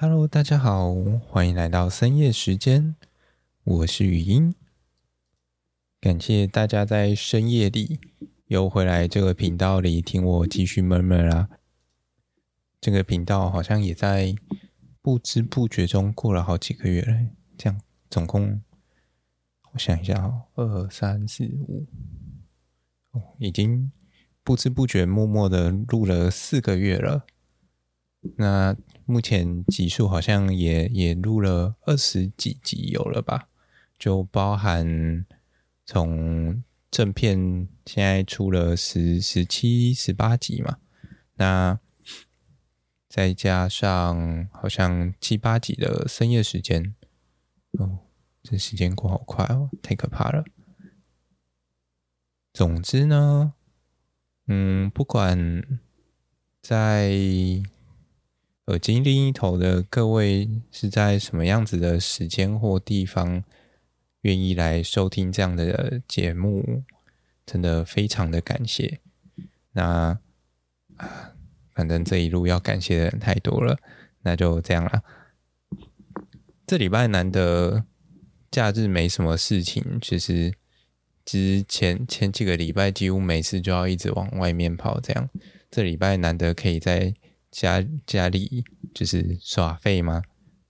Hello，大家好，欢迎来到深夜时间，我是语音。感谢大家在深夜里又回来这个频道里听我继续闷闷啦。这个频道好像也在不知不觉中过了好几个月了，这样总共我想一下哦，二三四五，哦，已经不知不觉默默的录了四个月了。那目前集数好像也也录了二十几集有了吧？就包含从正片现在出了十十七十八集嘛，那再加上好像七八集的深夜时间，哦，这时间过好快哦，太可怕了。总之呢，嗯，不管在耳机另一头的各位是在什么样子的时间或地方，愿意来收听这样的节目，真的非常的感谢。那啊，反正这一路要感谢的人太多了，那就这样了。这礼拜难得假日没什么事情，其实之前前几个礼拜几乎每次就要一直往外面跑，这样这礼拜难得可以在。家家里就是耍废吗？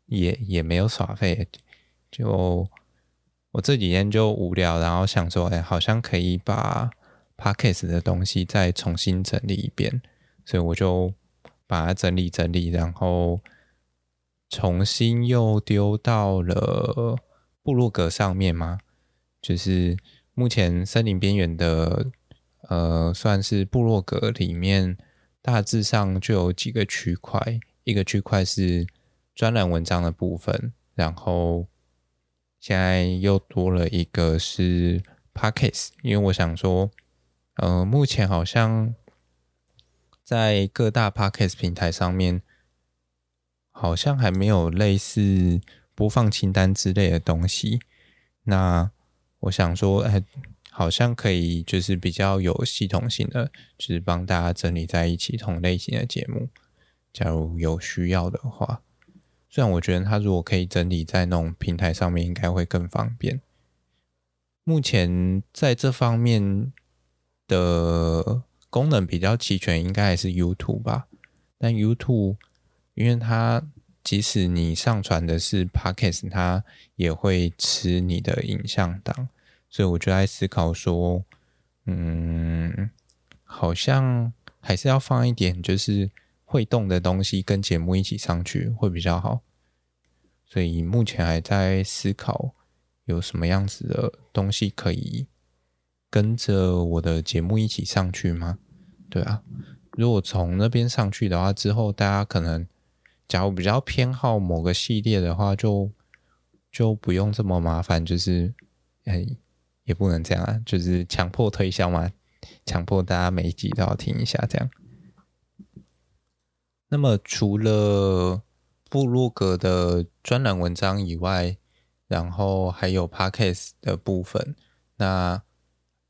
也也没有耍废，就我这几天就无聊，然后想说，哎，好像可以把 Podcast 的东西再重新整理一遍，所以我就把它整理整理，然后重新又丢到了部落格上面嘛，就是目前森林边缘的，呃，算是部落格里面。大致上就有几个区块，一个区块是专栏文章的部分，然后现在又多了一个是 Podcast，因为我想说，呃，目前好像在各大 Podcast 平台上面，好像还没有类似播放清单之类的东西，那我想说，哎。好像可以，就是比较有系统性的，就是帮大家整理在一起同类型的节目。假如有需要的话，虽然我觉得它如果可以整理在那种平台上面，应该会更方便。目前在这方面的功能比较齐全，应该还是 YouTube 吧。但 YouTube，因为它即使你上传的是 Podcast，它也会吃你的影像档。所以我就在思考说，嗯，好像还是要放一点就是会动的东西跟节目一起上去会比较好。所以目前还在思考有什么样子的东西可以跟着我的节目一起上去吗？对啊，如果从那边上去的话，之后大家可能假如比较偏好某个系列的话，就就不用这么麻烦，就是哎。也不能这样啊，就是强迫推销嘛，强迫大家每一集都要听一下这样。那么除了部落格的专栏文章以外，然后还有 Podcast 的部分，那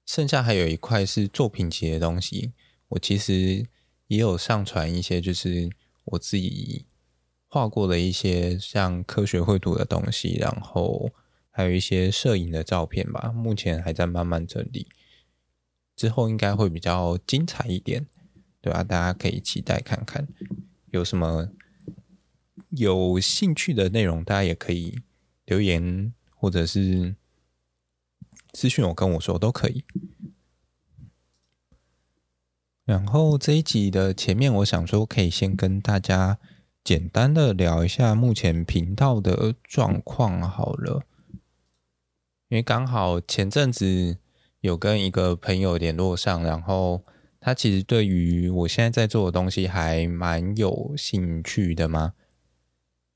剩下还有一块是作品集的东西。我其实也有上传一些，就是我自己画过的一些像科学绘图的东西，然后。还有一些摄影的照片吧，目前还在慢慢整理，之后应该会比较精彩一点，对吧？大家可以期待看看，有什么有兴趣的内容，大家也可以留言或者是私讯我跟我说都可以。然后这一集的前面，我想说可以先跟大家简单的聊一下目前频道的状况好了。因为刚好前阵子有跟一个朋友联络上，然后他其实对于我现在在做的东西还蛮有兴趣的嘛。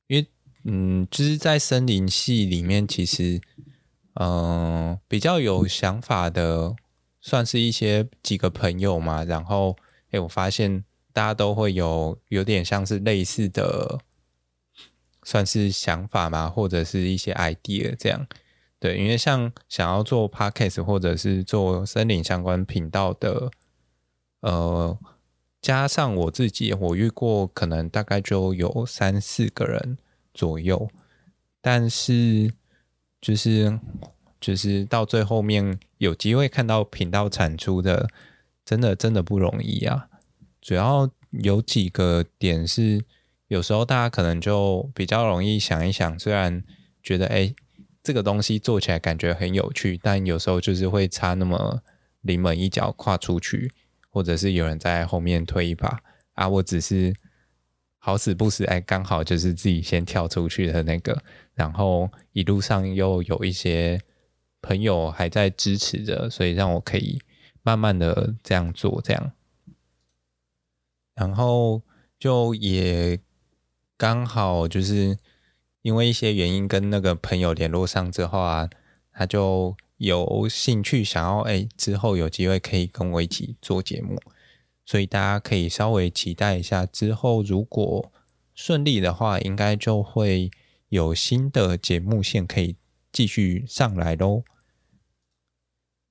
因为嗯，就是在森林系里面，其实嗯、比较有想法的，算是一些几个朋友嘛。然后哎，我发现大家都会有有点像是类似的，算是想法嘛，或者是一些 idea 这样。对，因为像想要做 podcast 或者是做森林相关频道的，呃，加上我自己，我遇过可能大概就有三四个人左右，但是就是就是到最后面有机会看到频道产出的，真的真的不容易啊。主要有几个点是，有时候大家可能就比较容易想一想，虽然觉得哎，这个东西做起来感觉很有趣，但有时候就是会差那么临门一脚跨出去。或者是有人在后面推一把啊，我只是好死不死，哎，刚好就是自己先跳出去的那个，然后一路上又有一些朋友还在支持着，所以让我可以慢慢的这样做，这样，然后就也刚好就是因为一些原因跟那个朋友联络上之后啊，他就。有兴趣想要哎，之后有机会可以跟我一起做节目，所以大家可以稍微期待一下。之后如果顺利的话，应该就会有新的节目线可以继续上来喽。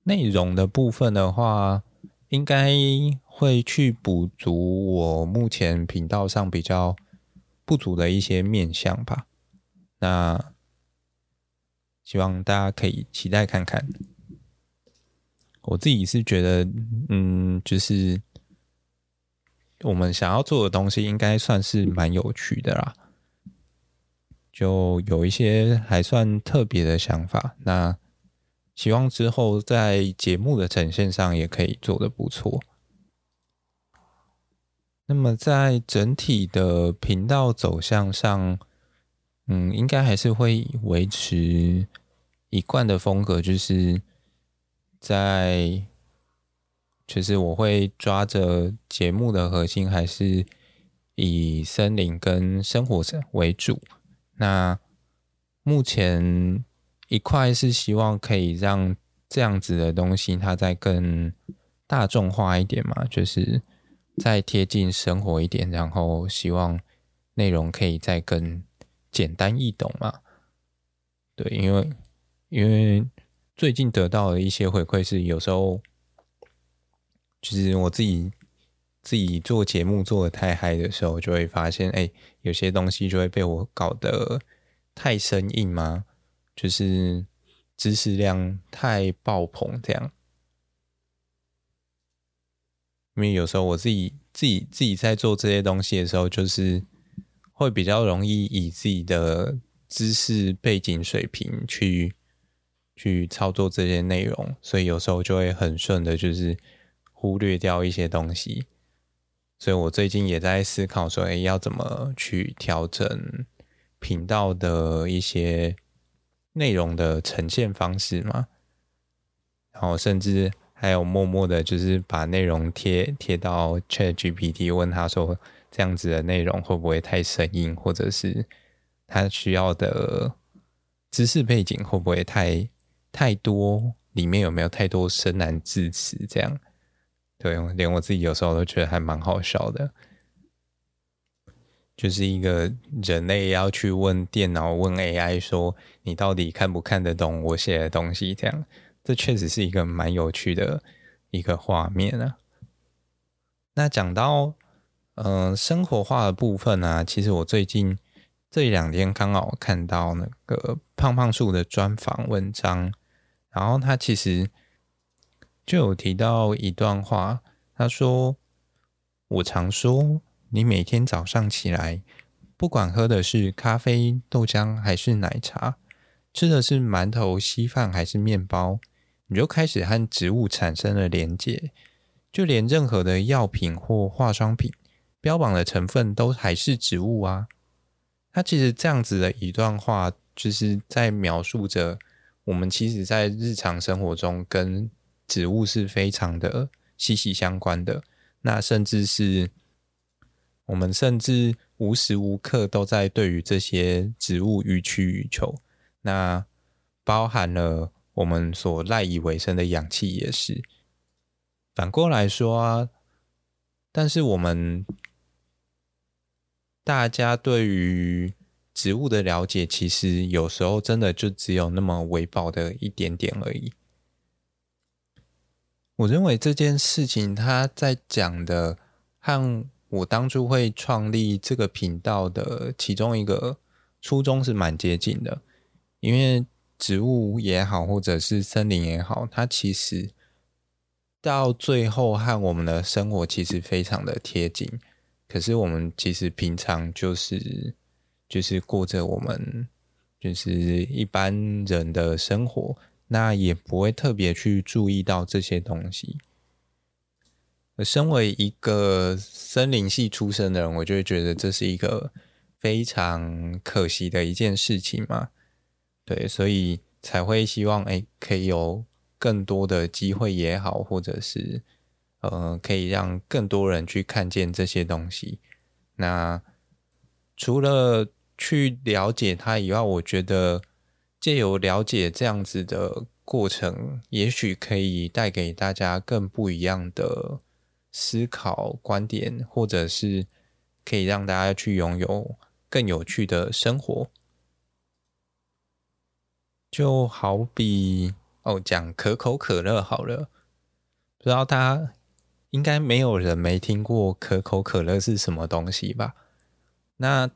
内容的部分的话，应该会去补足我目前频道上比较不足的一些面向吧。那。希望大家可以期待看看。我自己是觉得，嗯，就是我们想要做的东西，应该算是蛮有趣的啦。就有一些还算特别的想法。那希望之后在节目的呈现上也可以做的不错。那么在整体的频道走向上，嗯，应该还是会维持一贯的风格，就是在，就是我会抓着节目的核心，还是以森林跟生活为主。那目前一块是希望可以让这样子的东西，它再更大众化一点嘛，就是再贴近生活一点，然后希望内容可以再更。简单易懂嘛？对，因为因为最近得到的一些回馈是，有时候就是我自己自己做节目做的太嗨的时候，就会发现，哎，有些东西就会被我搞得太生硬嘛，就是知识量太爆棚这样。因为有时候我自己自己自己在做这些东西的时候，就是。会比较容易以自己的知识背景水平去去操作这些内容，所以有时候就会很顺的，就是忽略掉一些东西。所以我最近也在思考说，哎，要怎么去调整频道的一些内容的呈现方式嘛？然后甚至还有默默的，就是把内容贴贴到 ChatGPT，问他说。这样子的内容会不会太生硬，或者是他需要的知识背景会不会太太多？里面有没有太多生难字词？这样，对，连我自己有时候都觉得还蛮好笑的。就是一个人类要去问电脑、问 AI 说：“你到底看不看得懂我写的东西？”这样，这确实是一个蛮有趣的一个画面啊。那讲到。嗯、呃，生活化的部分呢、其实我最近这两天刚好看到那个胖胖树的专访文章，然后他其实就有提到一段话，他说：“我常说，你每天早上起来，不管喝的是咖啡、豆浆还是奶茶，吃的是馒头、稀饭还是面包，你就开始和植物产生了连结，就连任何的药品或化妆品。”标榜的成分都还是植物啊，它其实这样子的一段话，就是在描述着我们其实，在日常生活中跟植物是非常的息息相关的。那甚至是我们甚至无时无刻都在对于这些植物予取予求。那包含了我们所赖以为生的氧气也是。反过来说啊，但是我们。大家对于植物的了解，其实有时候真的就只有那么微薄的一点点而已。我认为这件事情，他在讲的和我当初会创立这个频道的其中一个初衷是蛮接近的，因为植物也好，或者是森林也好，它其实到最后和我们的生活其实非常的贴近。可是我们其实平常就是就是过着我们就是一般人的生活，那也不会特别去注意到这些东西。身为一个森林系出身的人，我就会觉得这是一个非常可惜的一件事情嘛。对，所以才会希望哎，可以有更多的机会也好，或者是呃，可以让更多人去看见这些东西。那除了去了解它以外，我觉得借由了解这样子的过程，也许可以带给大家更不一样的。思考观点，或者是可以让大家去拥有更有趣的生活，就好比哦，讲可口可乐好了，不知道大家应该没有人没听过可口可乐是什么东西吧？那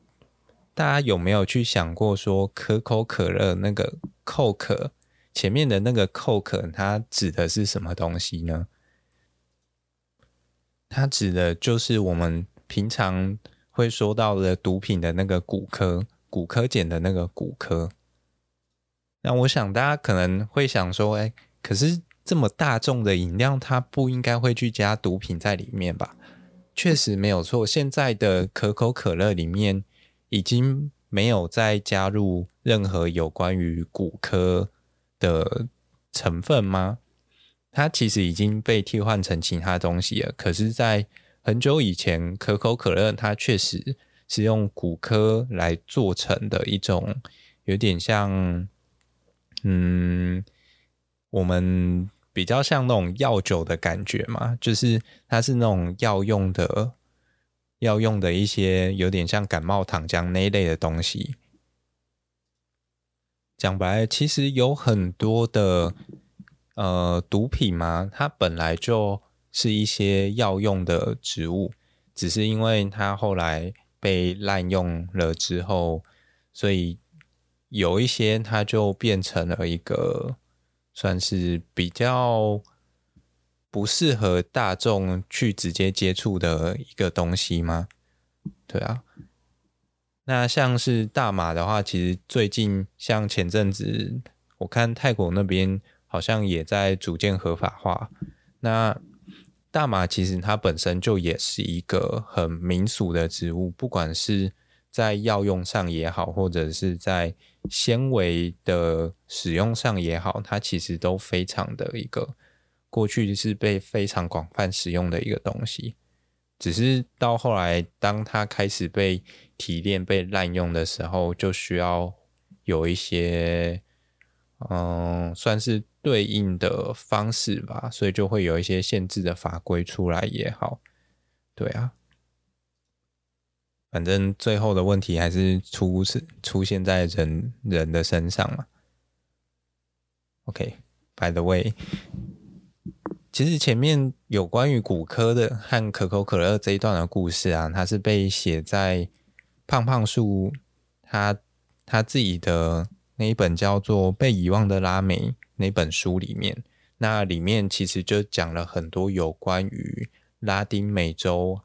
大家有没有去想过说可口可乐那个 Coke 前面的那个 Coke 它指的是什么东西呢？它指的就是我们平常会说到的毒品的那个骨科骨科碱的那个骨科。那我想大家可能会想说，哎，可是这么大众的饮料，它不应该会去加毒品在里面吧？确实没有错，现在的可口可乐里面已经没有再加入任何有关于骨科的成分吗？它其实已经被替换成其他东西了。可是，在很久以前，可口可乐它确实是用骨科来做成的一种，有点像，嗯，我们比较像那种药酒的感觉嘛，就是它是那种药用的、药用的一些有点像感冒糖浆那一类的东西。讲白，其实有很多的。呃，毒品嘛，它本来就是一些药用的植物，只是因为它后来被滥用了之后，所以有一些它就变成了一个算是比较不适合大众去直接接触的一个东西吗？对啊，那像是大麻的话，其实最近像前阵子我看泰国那边。好像也在逐渐合法化。那大麻其实它本身就也是一个很民俗的植物，不管是在药用上也好，或者是在纤维的使用上也好，它其实都非常的一个过去是被非常广泛使用的一个东西。只是到后来，当它开始被提炼、被滥用的时候，就需要有一些，嗯，算是。对应的方式吧，所以就会有一些限制的法规出来也好，对啊，反正最后的问题还是出是出现在人人的身上嘛。OK，by the way，其实前面有关于骨科的和可口可乐这一段的故事啊，它是被写在胖胖树他他自己的那一本叫做《被遗忘的拉美》。那本书里面，那里面其实就讲了很多有关于拉丁美洲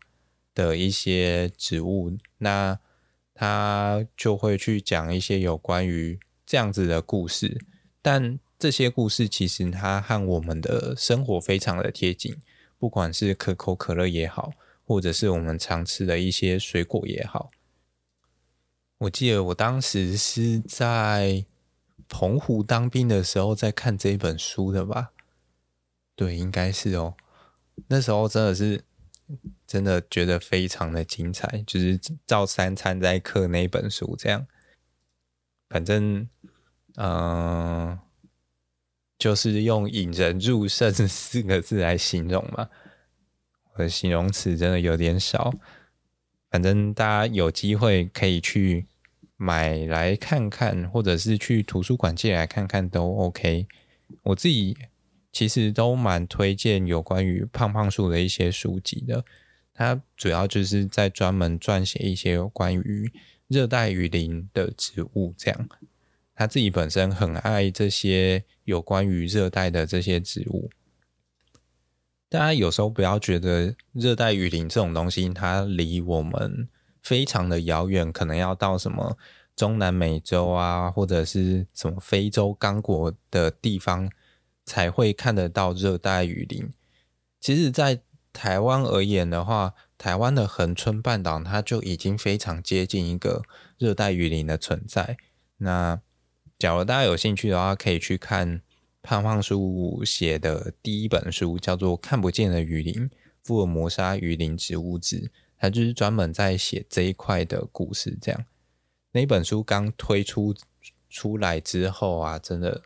的一些植物，那他就会去讲一些有关于这样子的故事，但这些故事其实它和我们的生活非常的贴近，不管是可口可乐也好，或者是我们常吃的一些水果也好。我记得我当时是在。澎湖当兵的时候在看这一本书的吧？对，应该是哦。那时候真的是真的觉得非常的精彩，就是照三餐在嗑那本书这样。反正，嗯、就是用引人入胜四个字来形容嘛。我的形容词真的有点少。反正大家有机会可以去。买来看看，或者是去图书馆借来看看都 OK。我自己其实都蛮推荐有关于胖胖树的一些书籍的。他主要就是在专门撰写一些有关于热带雨林的植物，这样。他自己本身很爱这些有关于热带的这些植物。大家有时候不要觉得热带雨林这种东西，它离我们非常的遥远，可能要到什么中南美洲啊，或者是什么非洲刚果的地方才会看得到热带雨林。其实，在台湾而言的话，台湾的恒春半岛它就已经非常接近一个热带雨林的存在。那假如大家有兴趣的话，可以去看。胖胖叔写的第一本书叫做《看不见的雨林：福尔摩沙雨林植物志》，它就是专门在写这一块的故事。这样，那本书刚推出出来之后啊，真的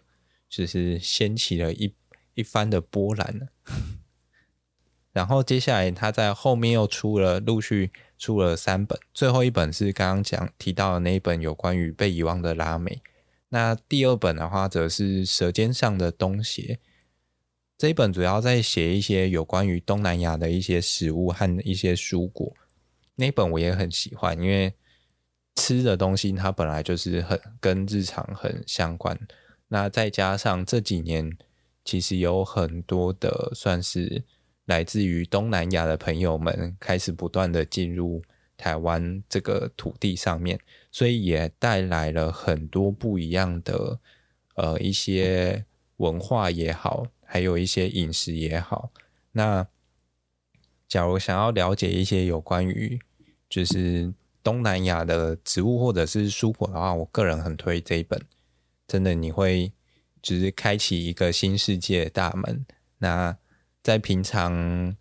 就是掀起了一一番的波澜。然后接下来他在后面又出了，陆续出了三本，最后一本是刚刚讲提到的那一本有关于被遗忘的拉美。那第二本的话，则是《舌尖上的东协》这一本，主要在写一些有关于东南亚的一些食物和一些蔬果。那本我也很喜欢，因为吃的东西它本来就是很跟日常很相关。那再加上这几年，其实有很多的算是来自于东南亚的朋友们，开始不断的进入台湾这个土地上面。所以也带来了很多不一样的呃一些文化也好，还有一些饮食也好。那假如想要了解一些有关于就是东南亚的植物或者是蔬果的话，我个人很推这一本。真的你会只是开启一个新世界的大门。那在平常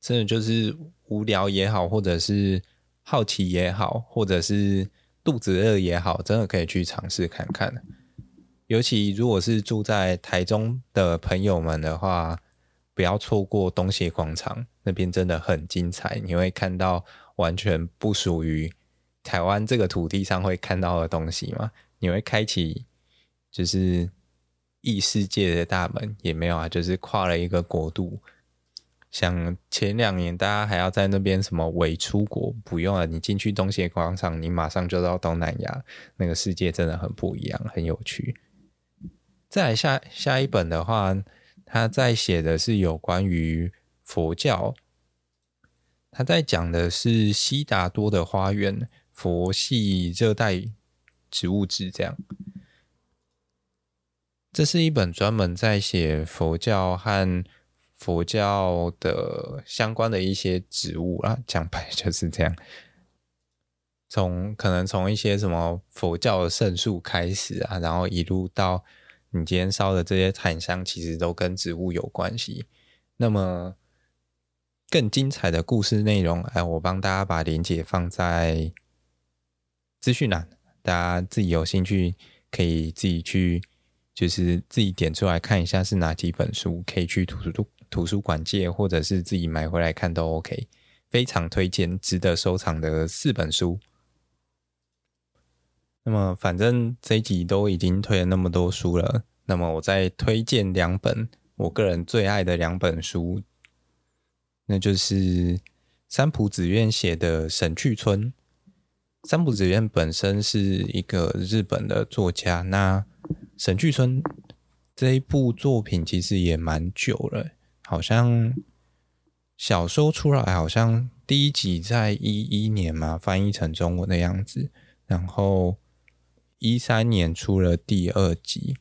真的就是无聊也好，或者是。好奇也好，或者是肚子饿也好，真的可以去尝试看看。尤其如果是住在台中的朋友们的话，不要错过东协广场，那边真的很精彩。你会看到完全不属于台湾这个土地上会看到的东西嘛？你会开启就是异世界的大门，也没有啊，就是跨了一个国度。像前两年，大家还要在那边什么伪出国，不用了，你进去东协广场，你马上就到东南亚，那个世界真的很不一样，很有趣。再来下下一本的话，他在写的是有关于佛教，他在讲的是悉达多的花园佛系热带植物志，这样。这是一本专门在写佛教和。佛教的相关的一些植物啊，讲白就是这样。从可能从一些什么佛教的圣树开始啊，然后一路到你今天烧的这些檀香，其实都跟植物有关系。那么更精彩的故事内容，哎，我帮大家把链接放在资讯栏，大家自己有兴趣可以自己去，就是自己点出来看一下是哪几本书，可以去图书。图书馆借，或者是自己买回来看都 OK，非常推荐，值得收藏的四本书。那么，反正这一集都已经推了那么多书了，那么我再推荐两本我个人最爱的两本书，那就是三浦紫苑写的《神去村》。三浦紫苑本身是一个日本的作家，那《神去村》这一部作品其实也蛮久了。好像小说出来，好像第一集在一一年嘛，翻译成中文的样子。然后一三年出了第二集，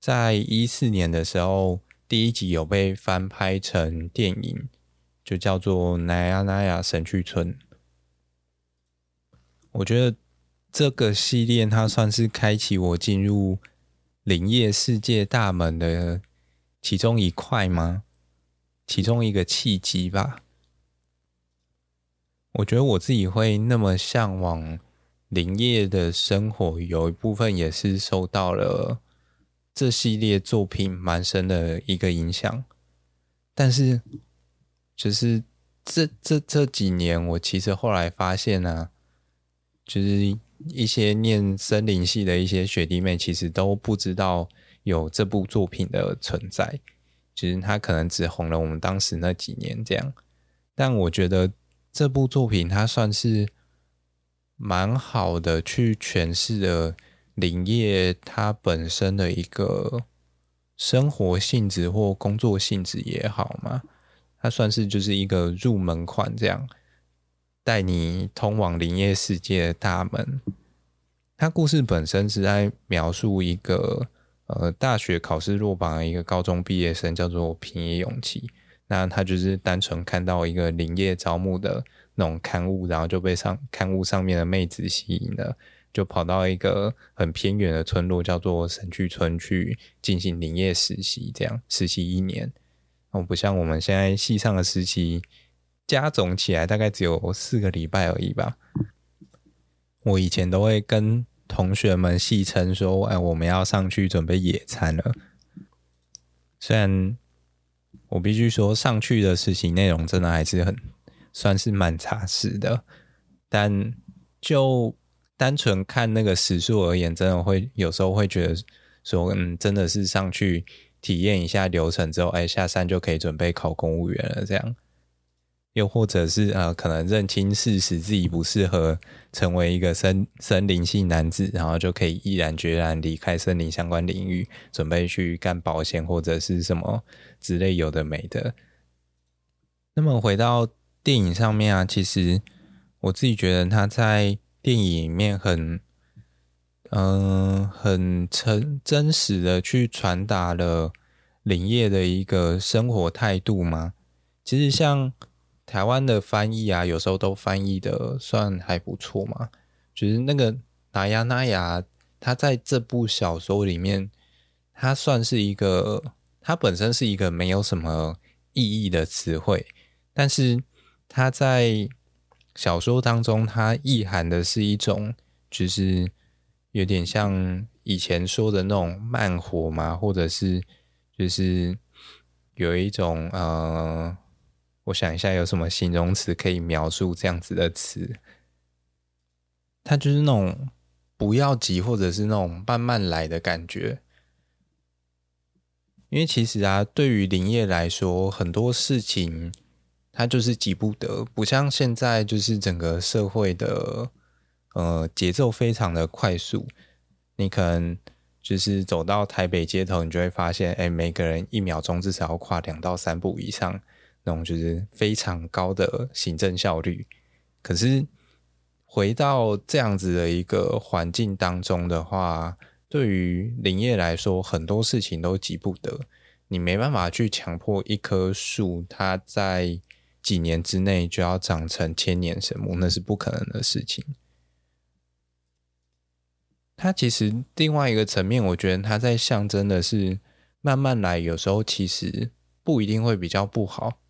在一四年的时候，第一集有被翻拍成电影，就叫做《奈亚奈亚神去村》。我觉得这个系列它算是开启我进入林业世界大门的其中一块吗？其中一个契机吧，我觉得我自己会那么向往林业的生活，有一部分也是受到了这系列作品蛮深的一个影响。但是，就是这这这几年，我其实后来发现呢、就是一些念森林系的一些学弟妹，其实都不知道有这部作品的存在。其实他可能只红了我们当时那几年这样，但我觉得这部作品它算是蛮好的去诠释了林业它本身的一个生活性质或工作性质也好嘛，它算是就是一个入门款这样。带你通往林业世界的大门。他故事本身是在描述一个呃大学考试落榜的一个高中毕业生，叫做平野勇气。那他就是单纯看到一个林业招募的那种刊物，然后就被上刊物上面的妹子吸引了，就跑到一个很偏远的村落，叫做神去村去进行林业实习，这样实习一年。哦，不像我们现在系上的实习。加总起来大概只有四个礼拜而已吧。我以前都会跟同学们戏称说：“哎，我们要上去准备野餐了。”虽然我必须说，上去的实习内容真的还是很算是蛮扎实的，但就单纯看那个时数而言，真的会有时候会觉得说：“嗯，真的是上去体验一下流程之后，哎，下山就可以准备考公务员了。”这样。又或者是呃，可能认清事实，自己不适合成为一个森森林系男子，然后就可以毅然决然离开森林相关领域，准备去干保险或者是什么之类有的没的。那么回到电影上面啊，其实我自己觉得他在电影里面很嗯、很真真实的去传达了林业的一个生活态度嘛。其实像。台湾的翻译啊，有时候都翻译的算还不错嘛。就是那个纳亚那亚，他在这部小说里面，他算是一个，他本身是一个没有什么意义的词汇，但是他在小说当中，它意涵的是一种，就是有点像以前说的那种慢活嘛，或者是就是有一种呃。我想一下，有什么形容词可以描述这样子的词？它就是那种不要急，或者是那种慢慢来的感觉。因为其实啊，对于林业来说，很多事情它就是急不得，不像现在就是整个社会的呃节奏非常的快速。你可能就是走到台北街头，你就会发现，哎，每个人一秒钟至少要跨两到三步以上。那种就是非常高的行政效率，可是回到这样子的一个环境当中的话，对于林业来说，很多事情都急不得，你没办法去强迫一棵树，它在几年之内就要长成千年神木，那是不可能的事情。它其实另外一个层面，我觉得它在象征的是慢慢来，有时候其实不一定会比较不好。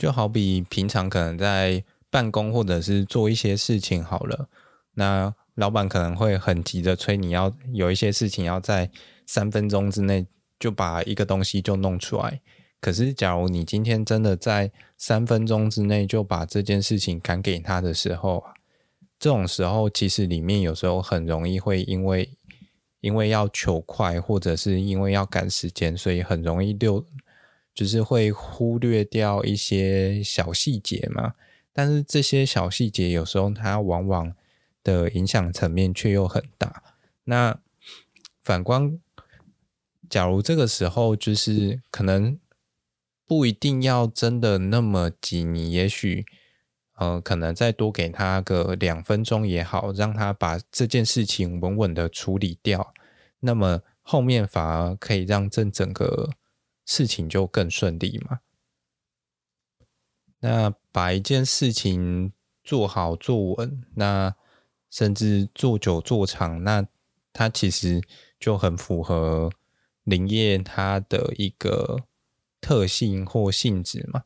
就好比平常可能在办公或者是做一些事情好了，那老板可能会很急着催你要有一些事情要在三分钟之内就把一个东西就弄出来。可是假如你今天真的在三分钟之内就把这件事情赶给他的时候，这种时候其实里面有时候很容易会因为因为要求快，或者是因为要赶时间，所以很容易溜。就是会忽略掉一些小细节嘛，但是这些小细节有时候它往往的影响层面却又很大。那反观，假如这个时候就是可能不一定要真的那么急，你也许呃可能再多给他个两分钟也好，让他把这件事情稳稳的处理掉，那么后面反而可以让这整个。事情就更顺利嘛。那把一件事情做好做稳，那甚至做久做长，那它其实就很符合林业它的一个特性或性质嘛。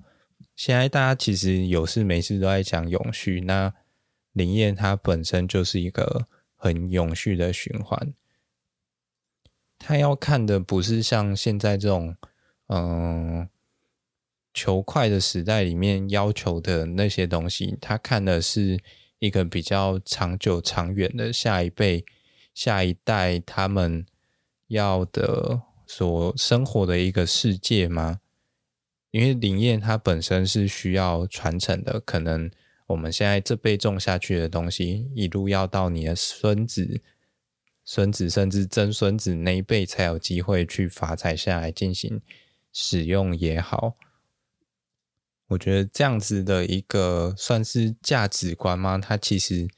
现在大家其实有事没事都在讲永续，那林业它本身就是一个很永续的循环。它要看的不是像现在这种。嗯，求快的时代里面要求的那些东西，他看的是一个比较长久、长远的下一辈、下一代他们要的所生活的一个世界吗？因为林业它本身是需要传承的，可能我们现在这辈种下去的东西，一路要到你的孙子、孙子甚至曾孙子那一辈才有机会去发财下来进行使用也好。我觉得这样子的一个算是价值观吗？它其实，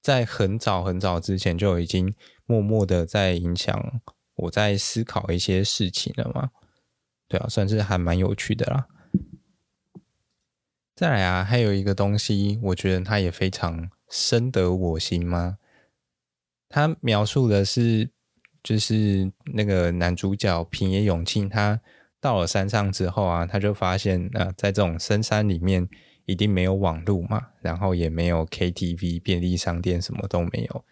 在很早很早之前就已经默默的在影响我在思考一些事情了嘛。对啊，算是还蛮有趣的啦。再来啊，还有一个东西，我觉得它也非常深得我心吗？他描述的是，就是那个男主角平野永庆他。到了山上之后啊，他就发现啊、在这种深山里面，一定没有网路嘛，然后也没有 KTV、便利商店，什么都没有。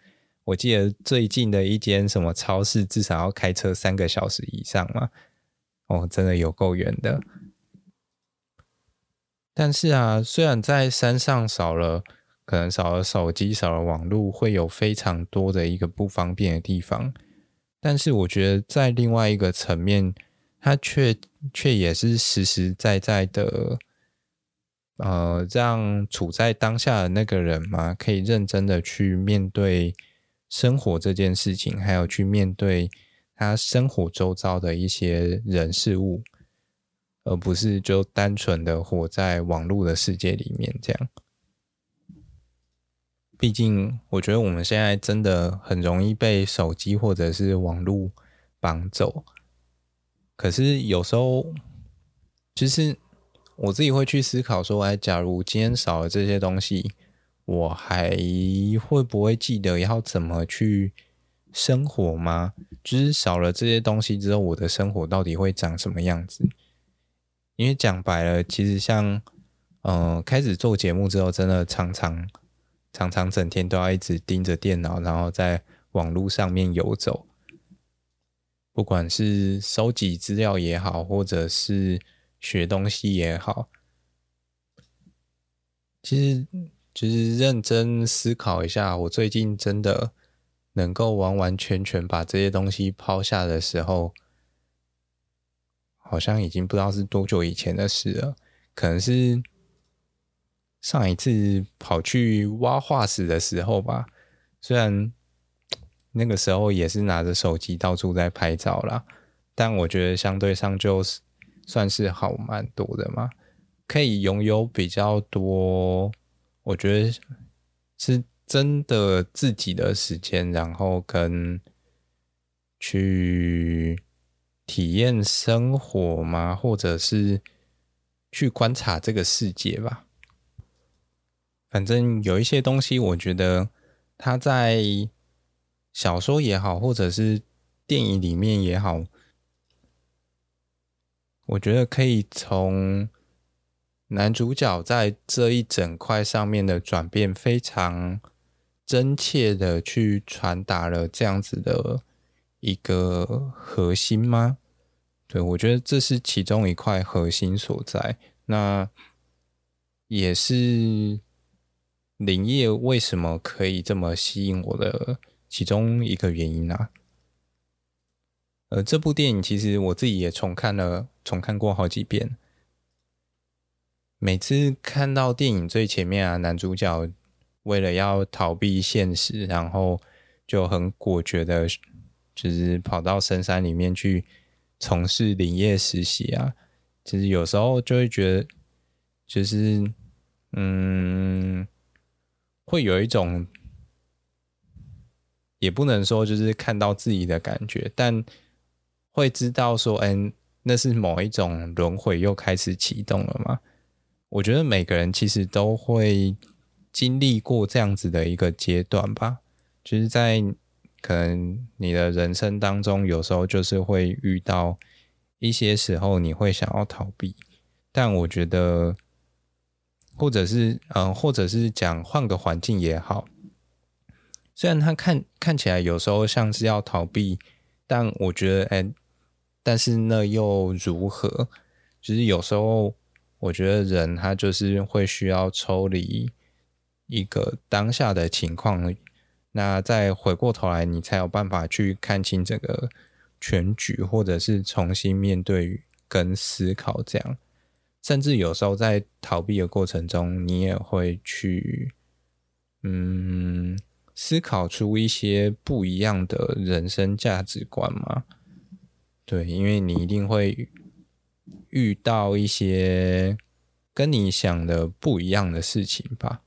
我记得最近的一间什么超市，至少要开车三个小时以上嘛。哦，真的有够远的。但是啊，虽然在山上少了，可能少了手机、少了网路，会有非常多的一个不方便的地方，但是我觉得在另外一个层面。他却却也是实实在在的，呃，让处在当下的那个人嘛，可以认真的去面对生活这件事情，还有去面对他生活周遭的一些人事物，而不是就单纯的活在网络的世界里面这样。毕竟，我觉得我们现在真的很容易被手机或者是网络绑走。可是有时候，其实我自己会去思考说，哎，假如今天少了这些东西，我还会不会记得要怎么去生活吗？就是少了这些东西之后，我的生活到底会长什么样子？因为讲白了，其实像，嗯、呃，开始做节目之后，真的常常常常整天都要一直盯着电脑，然后在网络上面游走。不管是收集资料也好，或者是学东西也好，其实就是认真思考一下，我最近真的能够完完全全把这些东西抛下的时候，好像已经不知道是多久以前的事了。可能是上一次跑去挖化石的时候吧，虽然。那个时候也是拿着手机到处在拍照啦，但我觉得相对上就是算是好蛮多的嘛，可以拥有比较多，我觉得是真的自己的时间，然后跟去体验生活嘛，或者是去观察这个世界吧。反正有一些东西，我觉得它在。小说也好，或者是电影里面也好，我觉得可以从男主角在这一整块上面的转变，非常真切的去传达了这样子的一个核心吗？对，我觉得这是其中一块核心所在。那也是林业为什么可以这么吸引我的。其中一个原因啊，呃，这部电影其实我自己也重看了，重看过好几遍。每次看到电影最前面啊，男主角为了要逃避现实，然后就很果决的，就是跑到深山里面去从事林业实习啊。其实有时候就会觉得，就是嗯，会有一种。也不能说就是看到自己的感觉，但会知道说，嗯，那是某一种轮回又开始启动了嘛。我觉得每个人其实都会经历过这样子的一个阶段吧，就是在可能你的人生当中，有时候就是会遇到一些时候你会想要逃避，但我觉得，或者是嗯，或者是讲换个环境也好。虽然他看看起来有时候像是要逃避，但我觉得，哎，但是那又如何？就是有时候，我觉得人他就是会需要抽离一个当下的情况，那再回过头来，你才有办法去看清整个全局，或者是重新面对跟思考这样。甚至有时候在逃避的过程中，你也会去，嗯，思考出一些不一样的人生价值观嘛。对，因为你一定会遇到一些跟你想的不一样的事情吧。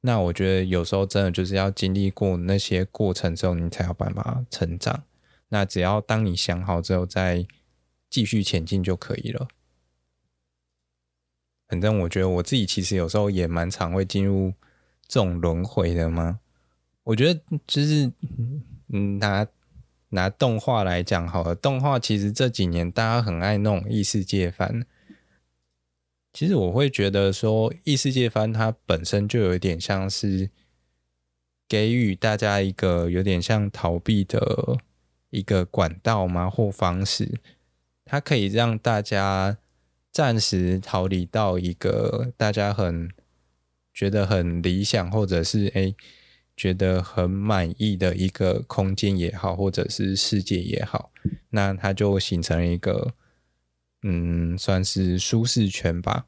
那我觉得有时候真的就是要经历过那些过程之后，你才有办法成长。那只要当你想好之后，再继续前进就可以了。反正我觉得我自己其实有时候也蛮常会进入这种轮回的嘛。我觉得就是嗯，拿拿动画来讲好了，动画其实这几年大家很爱弄异世界番。其实我会觉得说，异世界番它本身就有一点像是给予大家一个有点像逃避的一个管道嘛，或方式，它可以让大家。暂时逃离到一个大家很觉得很理想，或者是哎觉得很满意的一个空间也好，或者是世界也好，那它就形成了一个嗯，算是舒适圈吧。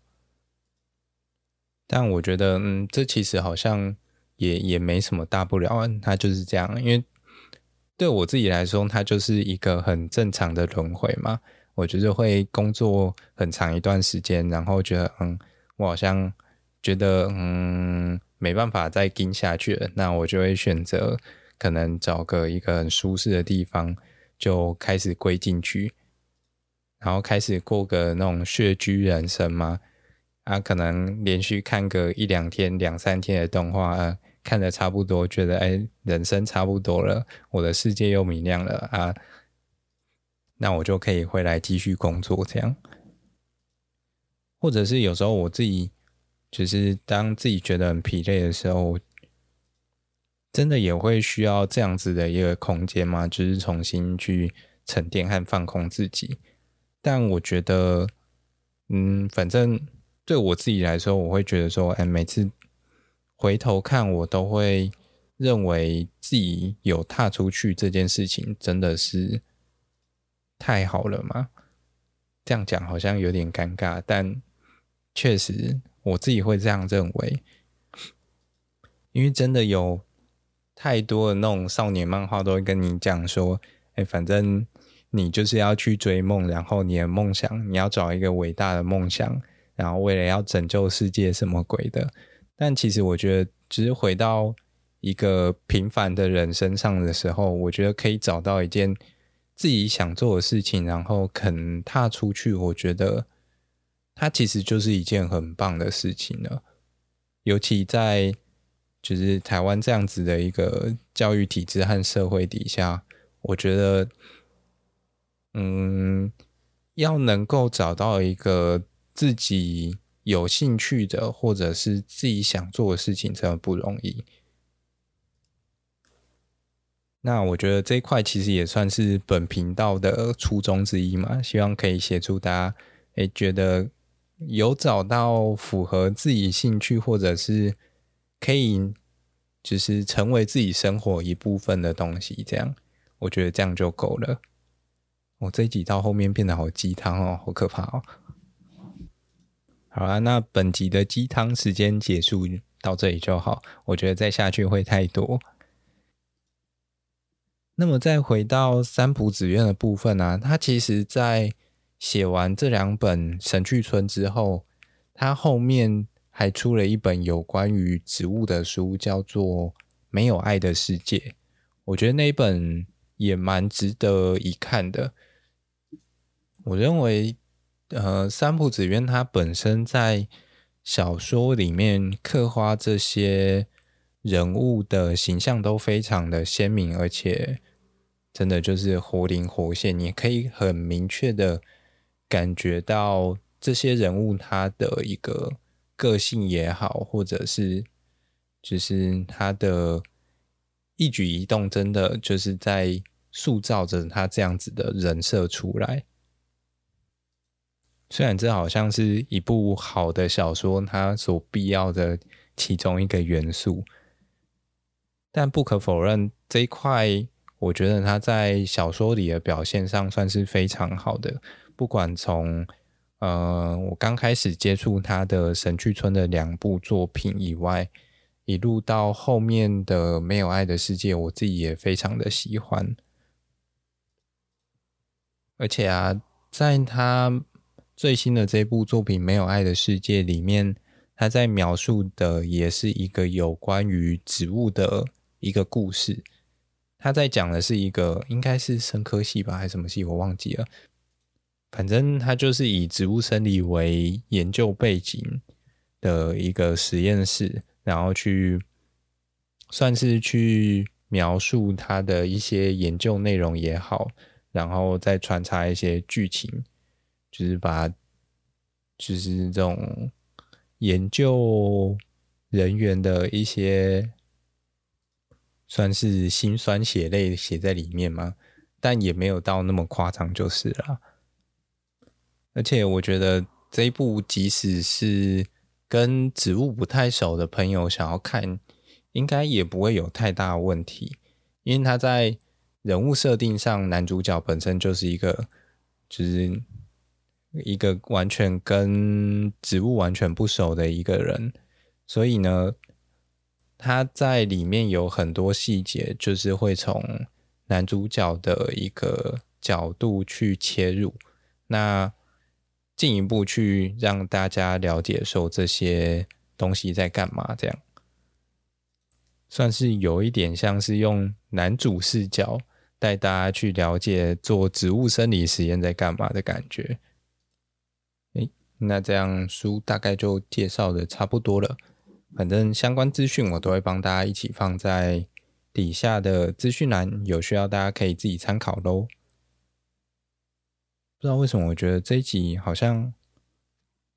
但我觉得，嗯，这其实好像也也没什么大不了，它就是这样。因为对我自己来说，它就是一个很正常的轮回嘛。我觉得会工作很长一段时间，然后觉得嗯，我好像觉得嗯没办法再撑下去了，那我就会选择可能找个一个很舒适的地方，就开始归进去，然后开始过个那种穴居人生嘛。啊，可能连续看个一两天、两三天的动画，啊，看得差不多，觉得哎，人生差不多了，我的世界又明亮了啊。那我就可以回来继续工作，这样，或者是有时候我自己，就是当自己觉得很疲累的时候，真的也会需要这样子的一个空间吗？就是重新去沉淀和放空自己。但我觉得，嗯，反正对我自己来说，我会觉得说，哎，每次回头看，我都会认为自己有踏出去这件事情，真的是。太好了吗？这样讲好像有点尴尬，但确实我自己会这样认为，因为真的有太多的那种少年漫画都会跟你讲说，哎，反正你就是要去追梦，然后你的梦想，你要找一个伟大的梦想，然后为了要拯救世界什么鬼的。但其实我觉得，只是回到一个平凡的人身上的时候，我觉得可以找到一件。自己想做的事情，然后肯踏出去，我觉得它其实就是一件很棒的事情了。尤其在就是台湾这样子的一个教育体制和社会底下，我觉得，嗯，要能够找到一个自己有兴趣的，或者是自己想做的事情，真的不容易。那我觉得这一块其实也算是本频道的初衷之一嘛，希望可以协助大家，诶，觉得有找到符合自己兴趣，或者是可以就是成为自己生活一部分的东西，这样我觉得这样就够了。我这一集到后面变得好鸡汤哦，好可怕哦。好啦，那本集的鸡汤时间结束到这里就好，我觉得再下去会太多。那么再回到三浦紫苑的部分呢、啊，他其实在写完这两本《神去村》之后，他后面还出了一本有关于植物的书，叫做《没有爱的世界》。我觉得那本也蛮值得一看的。我认为，呃，三浦紫苑他本身在小说里面刻画这些。人物的形象都非常的鲜明，而且真的就是活灵活现，你可以很明确的感觉到这些人物他的一个个性也好，或者是就是他的一举一动，真的就是在塑造着他这样子的人设出来。虽然这好像是一部好的小说，它所必要的其中一个元素。但不可否认，这一块我觉得他在小说里的表现上算是非常好的。不管从呃，我刚开始接触他的神去村的两部作品以外，一路到后面的没有爱的世界，我自己也非常的喜欢。而且啊，在他最新的这部作品《没有爱的世界》里面，他在描述的也是一个有关于植物的一个故事。他在讲的是一个应该是生科系吧，还是什么系，我忘记了。反正他就是以植物生理为研究背景的一个实验室，然后去算是去描述他的一些研究内容也好。然后再穿插一些剧情，就是把，就是这种研究人员的一些，算是辛酸血泪写在里面嘛，但也没有到那么夸张就是了。而且我觉得这一部，即使是跟植物不太熟的朋友想要看，应该也不会有太大问题，因为他在。人物设定上，男主角本身就是一个，就是一个完全跟植物完全不熟的一个人，所以呢，他在里面有很多细节，就是会从男主角的一个角度去切入，那进一步去让大家了解说这些东西在干嘛，这样算是有一点像是用男主视角。带大家去了解做植物生理实验在干嘛的感觉。诶，那这样书大概就介绍的差不多了。反正相关资讯我都会帮大家一起放在底下的资讯栏，有需要大家可以自己参考喽。不知道为什么，我觉得这一集好像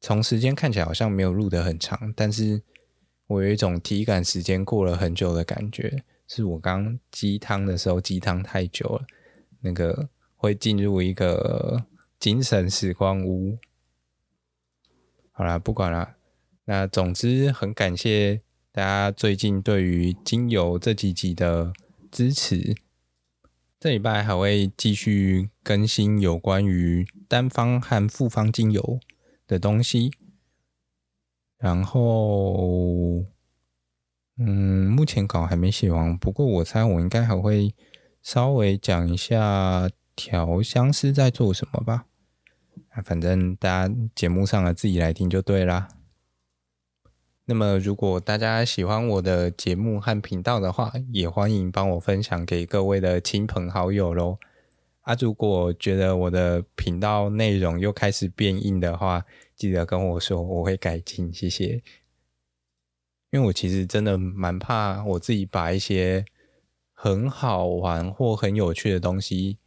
从时间看起来好像没有录得很长，但是我有一种体感时间过了很久的感觉。是我刚鸡汤的时候，鸡汤太久了，那个会进入一个精神时光屋。好啦，不管了。那总之很感谢大家最近对于精油这几集的支持。这礼拜还会继续更新有关于单方和复方精油的东西，然后。嗯，目前稿还没写完，不过我猜我应该还会稍微讲一下调香师在做什么吧。反正大家节目上的自己来听就对啦。那么，如果大家喜欢我的节目和频道的话，也欢迎帮我分享给各位的亲朋好友喽。啊，如果觉得我的频道内容又开始变硬的话，记得跟我说，我会改进。谢谢。因为我其实真的蛮怕我自己把一些很好玩或很有趣的东西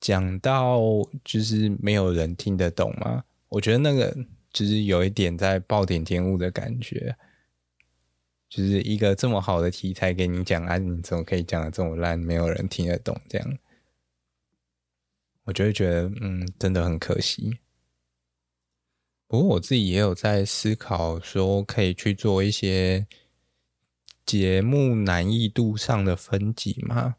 讲到就是没有人听得懂嘛。我觉得那个就是有一点在暴殄天物的感觉，就是一个这么好的题材给你讲啊，你怎么可以讲的这么烂，没有人听得懂这样？我就会觉得嗯，真的很可惜。不过我自己也有在思考，说可以去做一些节目难易度上的分级嘛？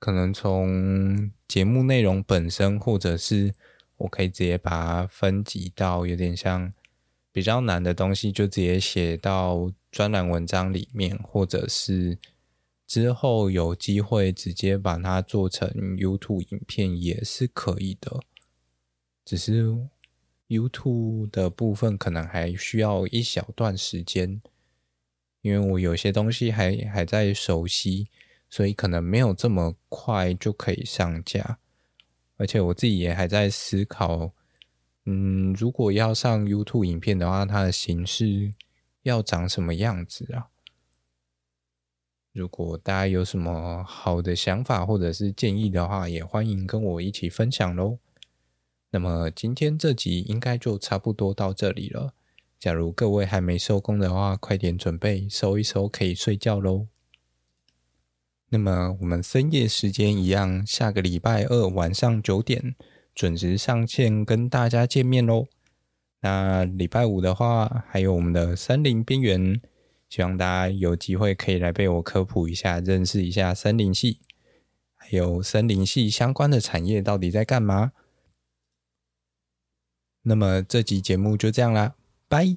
可能从节目内容本身，或者是我可以直接把它分级到有点像比较难的东西，就直接写到专栏文章里面，或者是之后有机会直接把它做成 YouTube 影片也是可以的，只是。YouTube 的部分可能还需要一小段时间，因为我有些东西还还在熟悉，所以可能没有这么快就可以上架。而且我自己也还在思考，嗯，如果要上 YouTube 影片的话，它的形式要长什么样子啊？如果大家有什么好的想法或者是建议的话，也欢迎跟我一起分享喽。那么今天这集应该就差不多到这里了。假如各位还没收工的话，快点准备收一收，可以睡觉喽。那么我们深夜时间一样，下个礼拜二晚上九点准时上线跟大家见面喽。那礼拜五的话，还有我们的森林边缘，希望大家有机会可以来被我科普一下，认识一下森林系，还有森林系相关的产业到底在干嘛。那么这集节目就这样啦，拜。